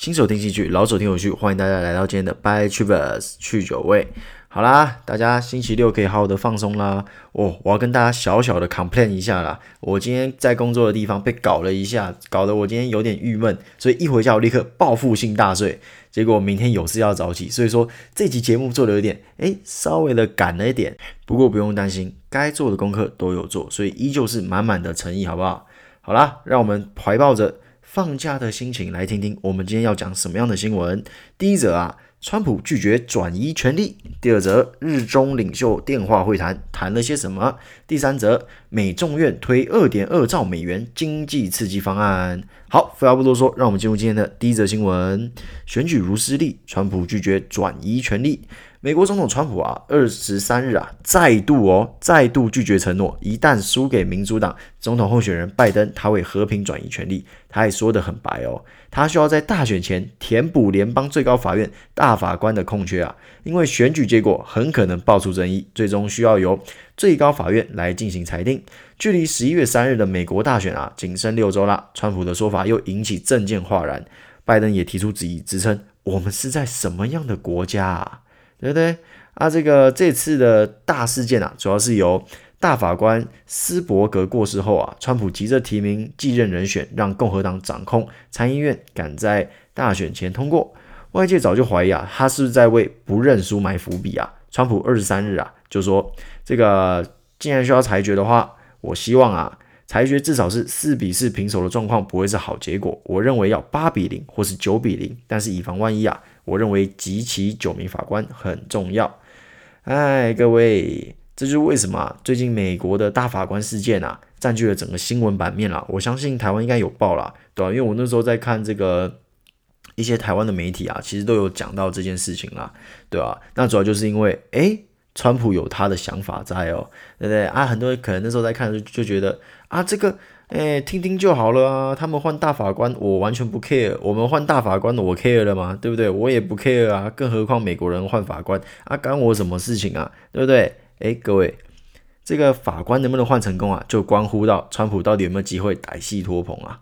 新手听戏剧，老手听有趣，欢迎大家来到今天的 By Travers 去酒味。好啦，大家星期六可以好好的放松啦。哦，我要跟大家小小的 complain 一下啦。我今天在工作的地方被搞了一下，搞得我今天有点郁闷，所以一回家我立刻报复性大睡。结果明天有事要早起，所以说这集节目做的有点诶，稍微的赶了一点。不过不用担心，该做的功课都有做，所以依旧是满满的诚意，好不好？好啦，让我们怀抱着放假的心情来听听我们今天要讲什么样的新闻。第一则啊。川普拒绝转移权力。第二则，日中领袖电话会谈谈了些什么？第三则，美众院推二点二兆美元经济刺激方案。好，废话不多说，让我们进入今天的第一则新闻。选举如失利，川普拒绝转移权力。美国总统川普啊，二十三日啊，再度哦，再度拒绝承诺，一旦输给民主党总统候选人拜登，他会和平转移权力。他还说得很白哦，他需要在大选前填补联邦最高法院大法官的空缺啊，因为选举结果很可能爆出争议，最终需要由最高法院来进行裁定。距离十一月三日的美国大选啊，仅剩六周啦。川普的说法又引起政见哗然，拜登也提出质疑，直称我们是在什么样的国家啊？对不对？啊，这个这次的大事件啊，主要是由大法官斯伯格过世后啊，川普急着提名继任人选，让共和党掌控参议院，赶在大选前通过。外界早就怀疑啊，他是不是在为不认输埋伏笔啊？川普二十三日啊，就说这个既然需要裁决的话，我希望啊，裁决至少是四比四平手的状况不会是好结果。我认为要八比零或是九比零，但是以防万一啊。我认为集齐九名法官很重要。哎，各位，这就是为什么最近美国的大法官事件啊，占据了整个新闻版面了。我相信台湾应该有报了，对吧？因为我那时候在看这个一些台湾的媒体啊，其实都有讲到这件事情啦，对吧？那主要就是因为，哎，川普有他的想法在哦，对不对啊？很多人可能那时候在看就就觉得啊，这个。哎，听听就好了啊！他们换大法官，我完全不 care。我们换大法官，我 care 了吗？对不对？我也不 care 啊！更何况美国人换法官啊，干我什么事情啊？对不对？哎，各位，这个法官能不能换成功啊，就关乎到川普到底有没有机会歹戏拖棚啊？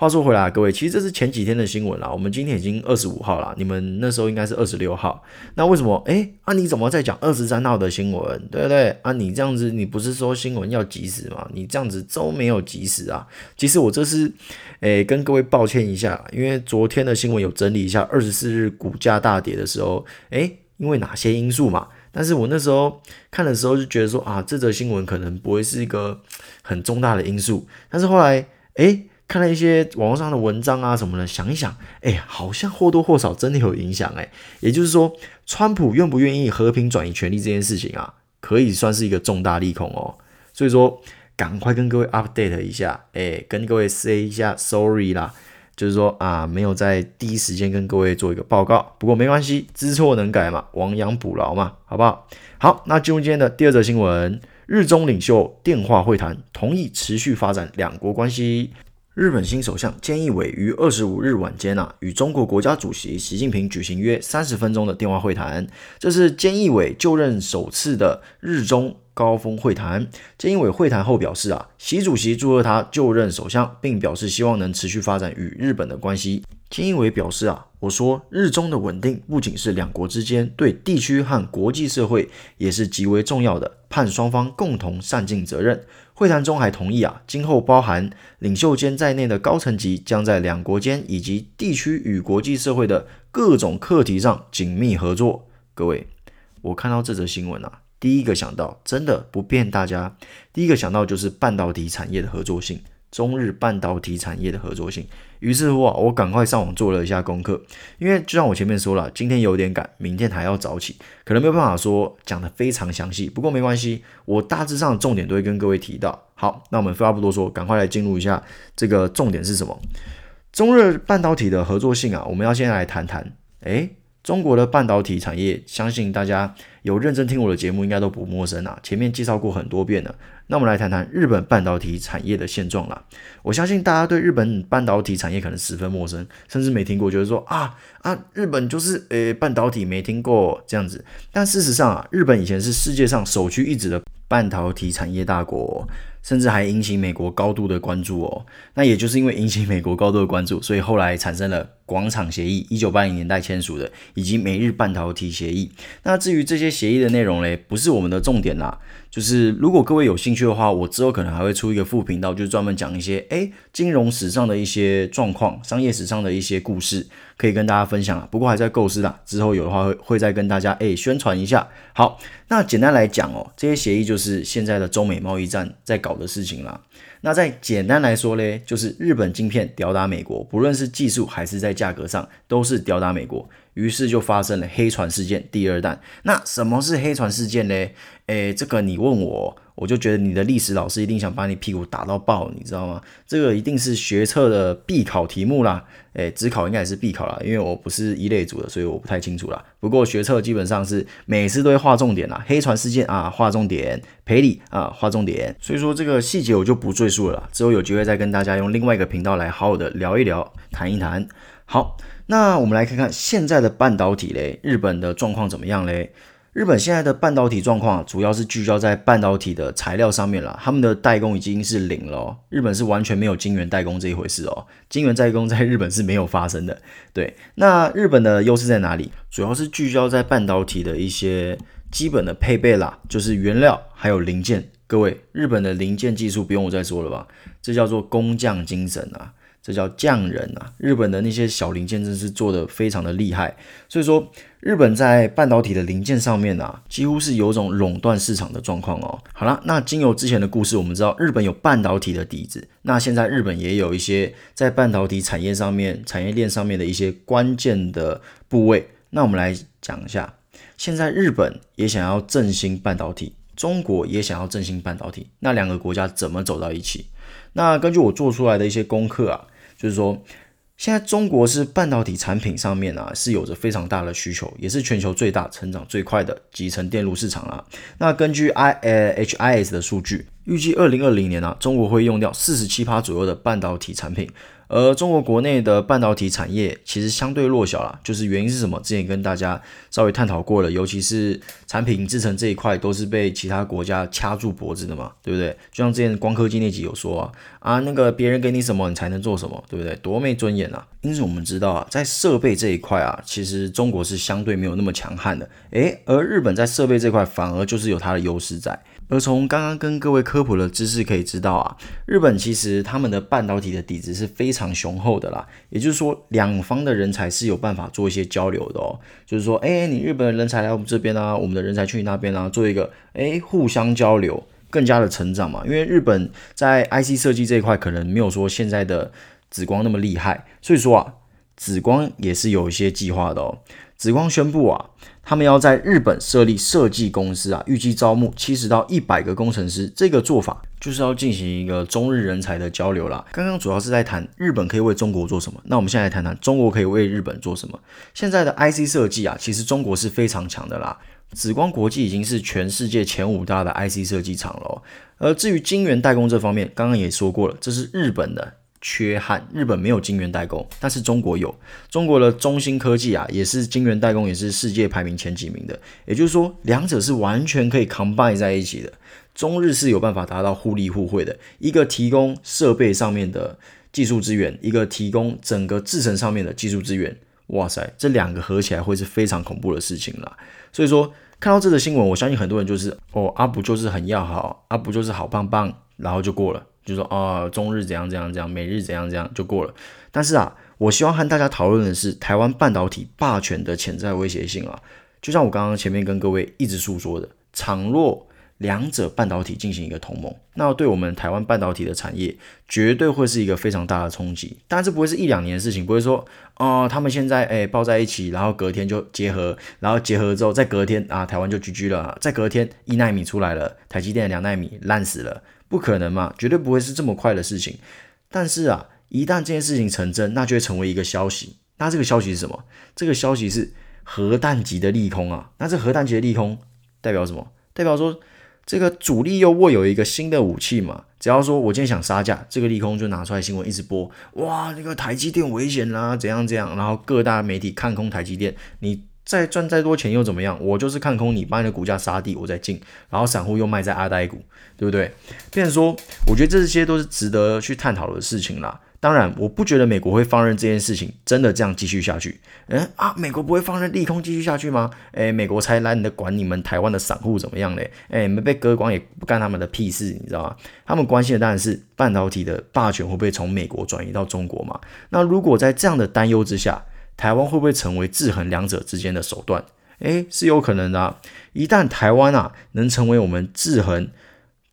话说回来，各位，其实这是前几天的新闻啦。我们今天已经二十五号了，你们那时候应该是二十六号。那为什么？诶，啊，你怎么在讲二十三号的新闻？对不对？啊，你这样子，你不是说新闻要及时吗？你这样子都没有及时啊。其实我这是，诶，跟各位抱歉一下，因为昨天的新闻有整理一下，二十四日股价大跌的时候，诶，因为哪些因素嘛？但是我那时候看的时候就觉得说啊，这则新闻可能不会是一个很重大的因素。但是后来，诶。看了一些网络上的文章啊什么的，想一想，哎，好像或多或少真的有影响，哎，也就是说，川普愿不愿意和平转移权力这件事情啊，可以算是一个重大利空哦。所以说，赶快跟各位 update 一下，哎，跟各位 say 一下 sorry 啦，就是说啊，没有在第一时间跟各位做一个报告，不过没关系，知错能改嘛，亡羊补牢嘛，好不好？好，那进入今天的第二则新闻，日中领袖电话会谈，同意持续发展两国关系。日本新首相菅义伟于二十五日晚间啊，与中国国家主席习近平举行约三十分钟的电话会谈，这是菅义伟就任首次的日中高峰会谈。菅义伟会谈后表示啊，习主席祝贺他就任首相，并表示希望能持续发展与日本的关系。金义伟表示啊，我说日中的稳定不仅是两国之间，对地区和国际社会也是极为重要的，盼双方共同善尽责任。会谈中还同意啊，今后包含领袖间在内的高层级将在两国间以及地区与国际社会的各种课题上紧密合作。各位，我看到这则新闻啊，第一个想到，真的不骗大家，第一个想到就是半导体产业的合作性。中日半导体产业的合作性，于是乎啊，我赶快上网做了一下功课，因为就像我前面说了，今天有点赶，明天还要早起，可能没有办法说讲得非常详细。不过没关系，我大致上的重点都会跟各位提到。好，那我们废话不多说，赶快来进入一下这个重点是什么？中日半导体的合作性啊，我们要先来谈谈。诶，中国的半导体产业，相信大家有认真听我的节目，应该都不陌生啊，前面介绍过很多遍了。那我们来谈谈日本半导体产业的现状啦。我相信大家对日本半导体产业可能十分陌生，甚至没听过，就是说啊啊，日本就是诶半导体没听过这样子。但事实上啊，日本以前是世界上首屈一指的半导体产业大国。甚至还引起美国高度的关注哦。那也就是因为引起美国高度的关注，所以后来产生了广场协议，一九八零年代签署的，以及美日半导体协议。那至于这些协议的内容嘞，不是我们的重点啦。就是如果各位有兴趣的话，我之后可能还会出一个副频道，就是专门讲一些诶金融史上的一些状况，商业史上的一些故事，可以跟大家分享啊。不过还在构思啦，之后有的话会会再跟大家诶宣传一下。好，那简单来讲哦，这些协议就是现在的中美贸易战在搞的事情啦。那再简单来说嘞，就是日本晶片吊打美国，不论是技术还是在价格上，都是吊打美国。于是就发生了黑船事件第二弹。那什么是黑船事件嘞？诶，这个你问我，我就觉得你的历史老师一定想把你屁股打到爆，你知道吗？这个一定是学测的必考题目啦。诶，指考应该也是必考啦，因为我不是一类组的，所以我不太清楚啦。不过学测基本上是每次都会划重点啦，黑船事件啊划重点，赔礼啊划重点。所以说这个细节我就不赘述了，之后有机会再跟大家用另外一个频道来好好的聊一聊，谈一谈。好，那我们来看看现在的半导体嘞，日本的状况怎么样嘞？日本现在的半导体状况主要是聚焦在半导体的材料上面了，他们的代工已经是零了哦。日本是完全没有晶圆代工这一回事哦，晶圆代工在日本是没有发生的。对，那日本的优势在哪里？主要是聚焦在半导体的一些基本的配备啦，就是原料还有零件。各位，日本的零件技术不用我再说了吧？这叫做工匠精神啊。这叫匠人啊！日本的那些小零件真是做得非常的厉害，所以说日本在半导体的零件上面啊，几乎是有种垄断市场的状况哦。好了，那经由之前的故事，我们知道日本有半导体的底子，那现在日本也有一些在半导体产业上面、产业链上面的一些关键的部位。那我们来讲一下，现在日本也想要振兴半导体，中国也想要振兴半导体，那两个国家怎么走到一起？那根据我做出来的一些功课啊。就是说，现在中国是半导体产品上面啊，是有着非常大的需求，也是全球最大、成长最快的集成电路市场啦。那根据 I 呃 HIS 的数据，预计二零二零年啊，中国会用掉四十七趴左右的半导体产品。而中国国内的半导体产业其实相对弱小啦，就是原因是什么？之前跟大家稍微探讨过了，尤其是产品制成这一块都是被其他国家掐住脖子的嘛，对不对？就像之前光科技那集有说啊，啊那个别人给你什么，你才能做什么，对不对？多没尊严啊！因此我们知道啊，在设备这一块啊，其实中国是相对没有那么强悍的，诶，而日本在设备这块反而就是有它的优势在。而从刚刚跟各位科普的知识可以知道啊，日本其实他们的半导体的底子是非常雄厚的啦。也就是说，两方的人才是有办法做一些交流的哦。就是说，哎，你日本的人才来我们这边啊，我们的人才去你那边啊，做一个哎互相交流，更加的成长嘛。因为日本在 IC 设计这一块可能没有说现在的紫光那么厉害，所以说啊，紫光也是有一些计划的哦。紫光宣布啊，他们要在日本设立设计公司啊，预计招募七十到一百个工程师。这个做法就是要进行一个中日人才的交流啦。刚刚主要是在谈日本可以为中国做什么，那我们现在来谈谈中国可以为日本做什么。现在的 IC 设计啊，其实中国是非常强的啦。紫光国际已经是全世界前五大的 IC 设计厂了。而至于晶圆代工这方面，刚刚也说过了，这是日本的。缺憾，日本没有晶圆代工，但是中国有。中国的中芯科技啊，也是晶圆代工，也是世界排名前几名的。也就是说，两者是完全可以 combine 在一起的。中日是有办法达到互利互惠的，一个提供设备上面的技术资源，一个提供整个制程上面的技术资源。哇塞，这两个合起来会是非常恐怖的事情啦。所以说，看到这个新闻，我相信很多人就是哦，阿不就是很要好，阿不就是好棒棒，然后就过了。就说啊、中日怎样怎样怎样，美日怎样怎样就过了。但是啊，我希望和大家讨论的是台湾半导体霸权的潜在威胁性啊。就像我刚刚前面跟各位一直诉说的，倘若两者半导体进行一个同盟，那对我们台湾半导体的产业绝对会是一个非常大的冲击。当然，这不会是一两年的事情，不会说啊，他们现在诶抱在一起，然后隔天就结合，然后结合之后再隔天啊，台湾就 GG 了，再隔天一纳米出来了，台积电两纳米烂死了。不可能嘛，绝对不会是这么快的事情。但是啊，一旦这件事情成真，那就会成为一个消息。那这个消息是什么？这个消息是核弹级的利空啊。那这核弹级的利空代表什么？代表说这个主力又握有一个新的武器嘛。只要说我今天想杀价，这个利空就拿出来新闻一直播。哇，那个台积电危险啦，怎样怎样，然后各大媒体看空台积电，你。再赚再多钱又怎么样？我就是看空你，把你的股价杀低，我再进，然后散户又卖在阿呆股，对不对？变成说，我觉得这些都是值得去探讨的事情啦。当然，我不觉得美国会放任这件事情真的这样继续下去。嗯啊，美国不会放任利空继续下去吗？诶，美国才懒得管你们台湾的散户怎么样嘞？诶，没被割光也不干他们的屁事，你知道吗？他们关心的当然是半导体的霸权会不会从美国转移到中国嘛？那如果在这样的担忧之下，台湾会不会成为制衡两者之间的手段？诶，是有可能的啊。一旦台湾啊能成为我们制衡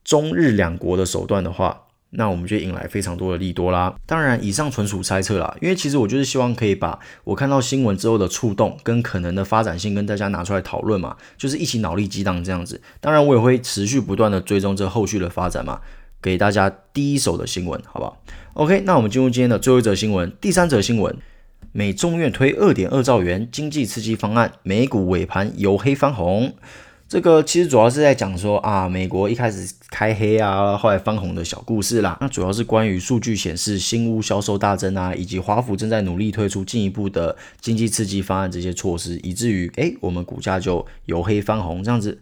中日两国的手段的话，那我们就引来非常多的利多啦。当然，以上纯属猜测啦，因为其实我就是希望可以把我看到新闻之后的触动跟可能的发展性跟大家拿出来讨论嘛，就是一起脑力激荡这样子。当然，我也会持续不断的追踪这后续的发展嘛，给大家第一手的新闻，好不好？OK，那我们进入今天的最后一则新闻，第三则新闻，美众院推二点二兆元经济刺激方案，美股尾盘由黑翻红。这个其实主要是在讲说啊，美国一开始开黑啊，后来翻红的小故事啦。那主要是关于数据显示新屋销售大增啊，以及华府正在努力推出进一步的经济刺激方案这些措施，以至于诶我们股价就由黑翻红这样子。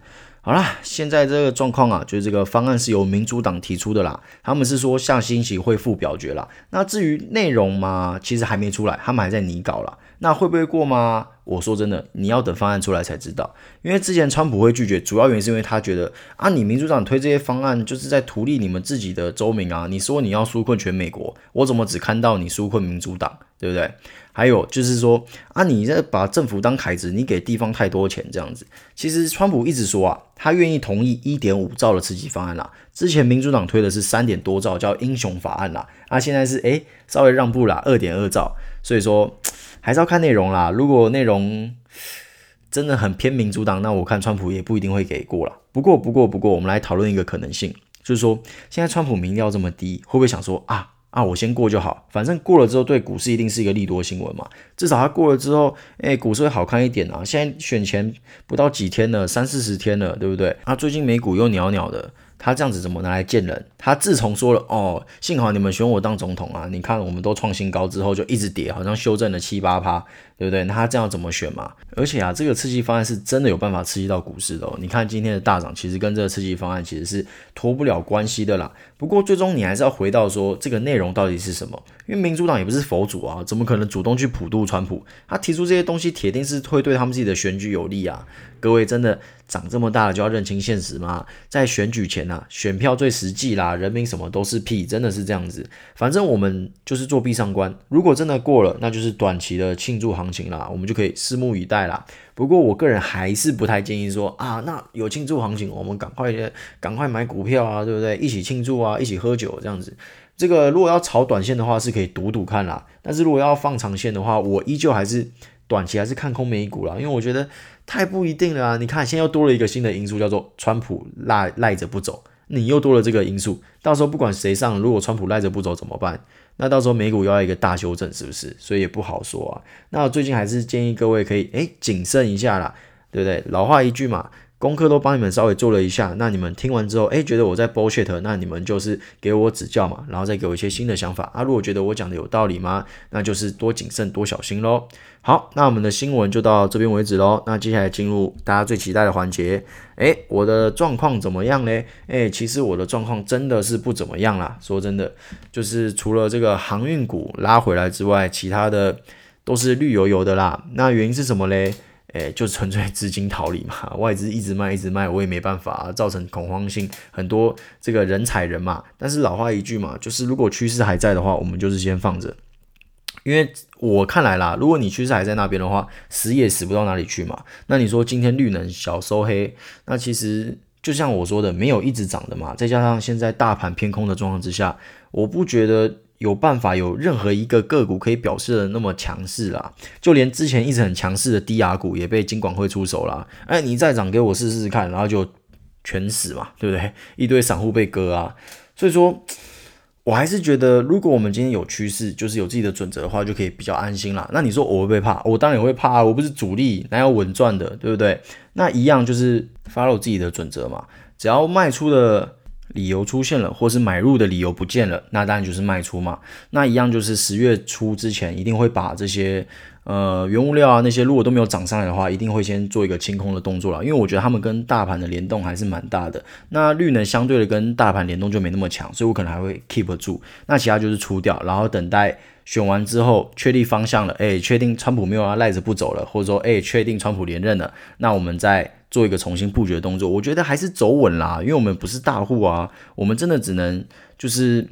好啦，现在这个状况啊，就是这个方案是由民主党提出的啦，他们是说下星期会复表决啦。那至于内容嘛，其实还没出来，他们还在拟稿啦。那会不会过吗？我说真的，你要等方案出来才知道。因为之前川普会拒绝，主要原因是因为他觉得啊，你民主党推这些方案就是在图利你们自己的州民啊。你说你要纾困全美国，我怎么只看到你纾困民主党，对不对？还有就是说啊，你在把政府当凯子，你给地方太多钱这样子。其实川普一直说啊，他愿意同意一点五兆的刺激方案啦。之前民主党推的是三点多兆，叫英雄法案啦。啊，现在是诶稍微让步啦，二点二兆。所以说。还是要看内容啦。如果内容真的很偏民主党，那我看川普也不一定会给过啦。不过，不过，不过，我们来讨论一个可能性，就是说，现在川普民调这么低，会不会想说啊啊，我先过就好，反正过了之后对股市一定是一个利多新闻嘛。至少它过了之后，哎，股市会好看一点啊。现在选前不到几天了，三四十天了，对不对？啊，最近美股又袅袅的。他这样子怎么拿来见人？他自从说了哦，幸好你们选我当总统啊！你看我们都创新高之后就一直跌，好像修正了七八趴，对不对？那他这样怎么选嘛？而且啊，这个刺激方案是真的有办法刺激到股市的哦。你看今天的大涨，其实跟这个刺激方案其实是脱不了关系的啦。不过最终你还是要回到说这个内容到底是什么？因为民主党也不是佛祖啊，怎么可能主动去普渡川普？他提出这些东西，铁定是会对他们自己的选举有利啊！各位真的长这么大了就要认清现实吗？在选举前啊，选票最实际啦，人民什么都是屁，真的是这样子。反正我们就是作壁上观，如果真的过了，那就是短期的庆祝行情啦，我们就可以拭目以待啦。不过我个人还是不太建议说啊，那有庆祝行情，我们赶快赶快买股票啊，对不对？一起庆祝啊，一起喝酒这样子。这个如果要炒短线的话，是可以赌赌看啦。但是如果要放长线的话，我依旧还是短期还是看空美股啦，因为我觉得。太不一定了啊！你看，现在又多了一个新的因素，叫做川普赖赖着不走。你又多了这个因素，到时候不管谁上，如果川普赖着不走怎么办？那到时候美股又要一个大修正，是不是？所以也不好说啊。那我最近还是建议各位可以诶谨慎一下啦，对不对？老话一句嘛。功课都帮你们稍微做了一下，那你们听完之后，哎，觉得我在 bullshit，那你们就是给我指教嘛，然后再给我一些新的想法啊。如果觉得我讲的有道理吗？那就是多谨慎多小心喽。好，那我们的新闻就到这边为止喽。那接下来进入大家最期待的环节，哎，我的状况怎么样嘞？哎，其实我的状况真的是不怎么样啦。说真的，就是除了这个航运股拉回来之外，其他的都是绿油油的啦。那原因是什么嘞？诶，就纯粹 资金逃离嘛，外资一直卖一直卖，我也没办法，造成恐慌性，很多这个人踩人嘛。但是老话一句嘛，就是如果趋势还在的话，我们就是先放着，因为我看来啦，如果你趋势还在那边的话，死也死不到哪里去嘛。那你说今天绿能小收黑，那其实就像我说的，没有一直涨的嘛，再加上现在大盘偏空的状况之下，我不觉得。有办法有任何一个个股可以表示的那么强势啦，就连之前一直很强势的低压股也被金管会出手啦。哎，你再涨给我试试看，然后就全死嘛，对不对？一堆散户被割啊，所以说，我还是觉得，如果我们今天有趋势，就是有自己的准则的话，就可以比较安心啦。那你说我会不会怕？我当然会怕啊，我不是主力，哪有稳赚的，对不对？那一样就是 follow 自己的准则嘛，只要卖出的。理由出现了，或是买入的理由不见了，那当然就是卖出嘛。那一样就是十月初之前一定会把这些呃原物料啊那些如果都没有涨上来的话，一定会先做一个清空的动作了，因为我觉得他们跟大盘的联动还是蛮大的。那绿能相对的跟大盘联动就没那么强，所以我可能还会 keep 住。那其他就是出掉，然后等待选完之后确定方向了，哎，确定川普没有要赖着不走了，或者说哎确定川普连任了，那我们再做一个重新布局的动作。我觉得还是走稳啦，因为我们不是大户啊，我们真的只能就是。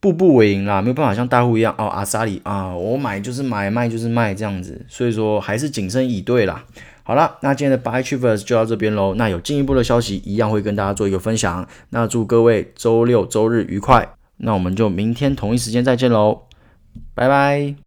步步为营啦，没有办法像大户一样哦。阿萨里啊，我买就是买，卖就是卖这样子，所以说还是谨慎以对啦。好了，那今天的 Buy Achievers 就到这边喽。那有进一步的消息，一样会跟大家做一个分享。那祝各位周六周日愉快。那我们就明天同一时间再见喽，拜拜。